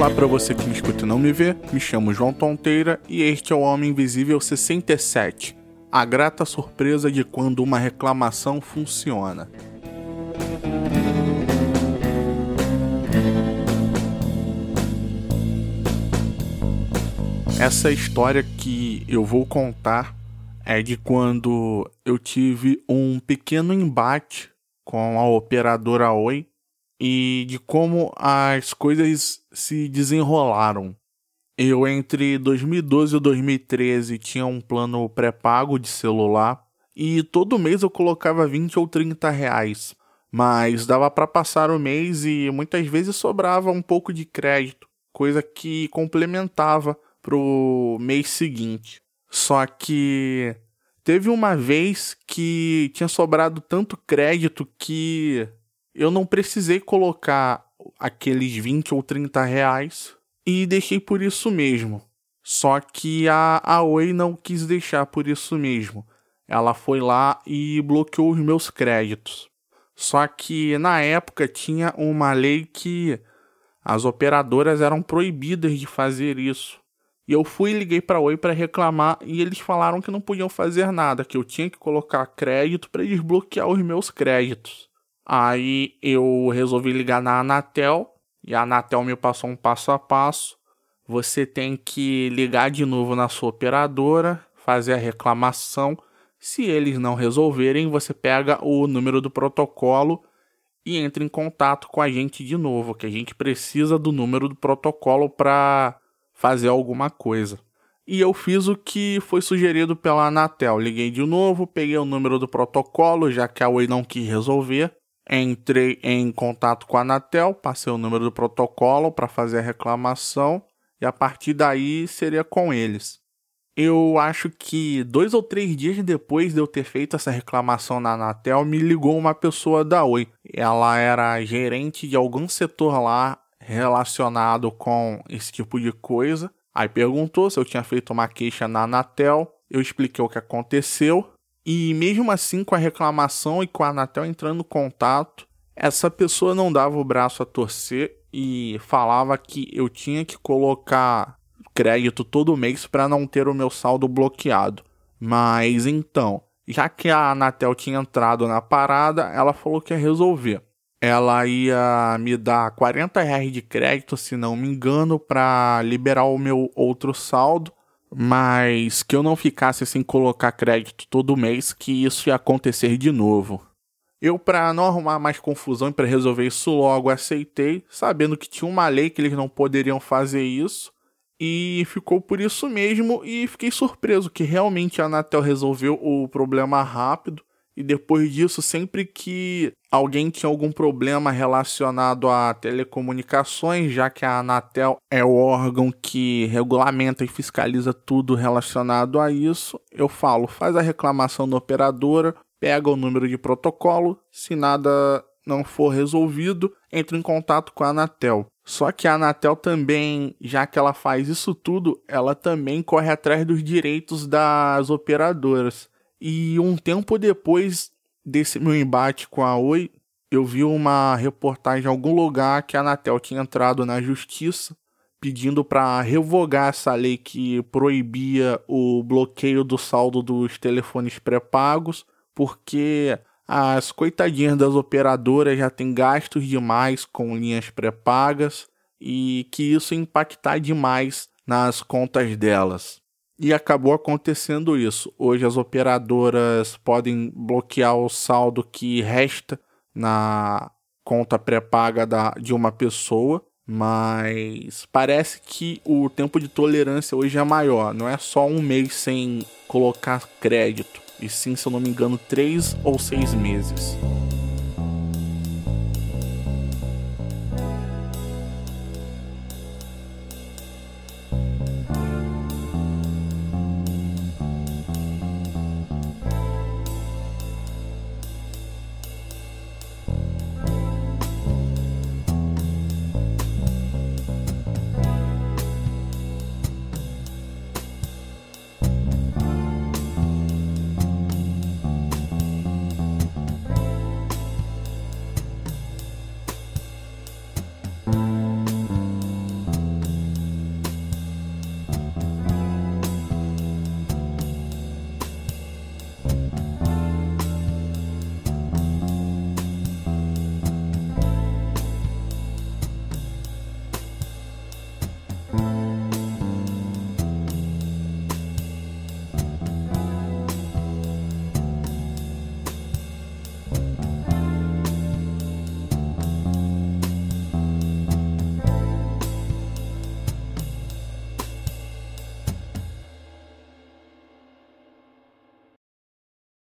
Olá para você que me escuta e não me vê, me chamo João Tonteira e este é o Homem Invisível 67. A grata surpresa de quando uma reclamação funciona. Essa história que eu vou contar é de quando eu tive um pequeno embate com a operadora Oi e de como as coisas se desenrolaram. Eu, entre 2012 e 2013, tinha um plano pré-pago de celular e todo mês eu colocava 20 ou 30 reais. Mas dava para passar o mês e muitas vezes sobrava um pouco de crédito, coisa que complementava pro mês seguinte. Só que teve uma vez que tinha sobrado tanto crédito que eu não precisei colocar aqueles 20 ou 30 reais e deixei por isso mesmo. Só que a, a Oi não quis deixar por isso mesmo. Ela foi lá e bloqueou os meus créditos. Só que na época tinha uma lei que as operadoras eram proibidas de fazer isso. E eu fui e liguei para Oi para reclamar e eles falaram que não podiam fazer nada, que eu tinha que colocar crédito para desbloquear os meus créditos. Aí eu resolvi ligar na Anatel e a Anatel me passou um passo a passo. Você tem que ligar de novo na sua operadora, fazer a reclamação. Se eles não resolverem, você pega o número do protocolo e entra em contato com a gente de novo, que a gente precisa do número do protocolo para fazer alguma coisa. E eu fiz o que foi sugerido pela Anatel. Liguei de novo, peguei o número do protocolo, já que a Oi não quis resolver. Entrei em contato com a Anatel, passei o número do protocolo para fazer a reclamação e a partir daí seria com eles. Eu acho que dois ou três dias depois de eu ter feito essa reclamação na Anatel, me ligou uma pessoa da Oi. Ela era gerente de algum setor lá relacionado com esse tipo de coisa. Aí perguntou se eu tinha feito uma queixa na Anatel. Eu expliquei o que aconteceu. E mesmo assim, com a reclamação e com a Anatel entrando em contato, essa pessoa não dava o braço a torcer e falava que eu tinha que colocar crédito todo mês para não ter o meu saldo bloqueado. Mas então, já que a Anatel tinha entrado na parada, ela falou que ia resolver. Ela ia me dar 40 reais de crédito, se não me engano, para liberar o meu outro saldo mas que eu não ficasse sem colocar crédito todo mês, que isso ia acontecer de novo. Eu, para não arrumar mais confusão e para resolver isso logo, aceitei, sabendo que tinha uma lei que eles não poderiam fazer isso, e ficou por isso mesmo. E fiquei surpreso que realmente a Anatel resolveu o problema rápido e depois disso, sempre que alguém tinha algum problema relacionado a telecomunicações, já que a Anatel é o órgão que regulamenta e fiscaliza tudo relacionado a isso, eu falo, faz a reclamação da operadora, pega o número de protocolo, se nada não for resolvido, entra em contato com a Anatel. Só que a Anatel também, já que ela faz isso tudo, ela também corre atrás dos direitos das operadoras. E um tempo depois desse meu embate com a Oi, eu vi uma reportagem em algum lugar que a Anatel tinha entrado na justiça pedindo para revogar essa lei que proibia o bloqueio do saldo dos telefones pré-pagos, porque as coitadinhas das operadoras já têm gastos demais com linhas pré-pagas e que isso impactar demais nas contas delas. E acabou acontecendo isso. Hoje as operadoras podem bloquear o saldo que resta na conta pré-paga de uma pessoa, mas parece que o tempo de tolerância hoje é maior. Não é só um mês sem colocar crédito, e sim, se eu não me engano, três ou seis meses.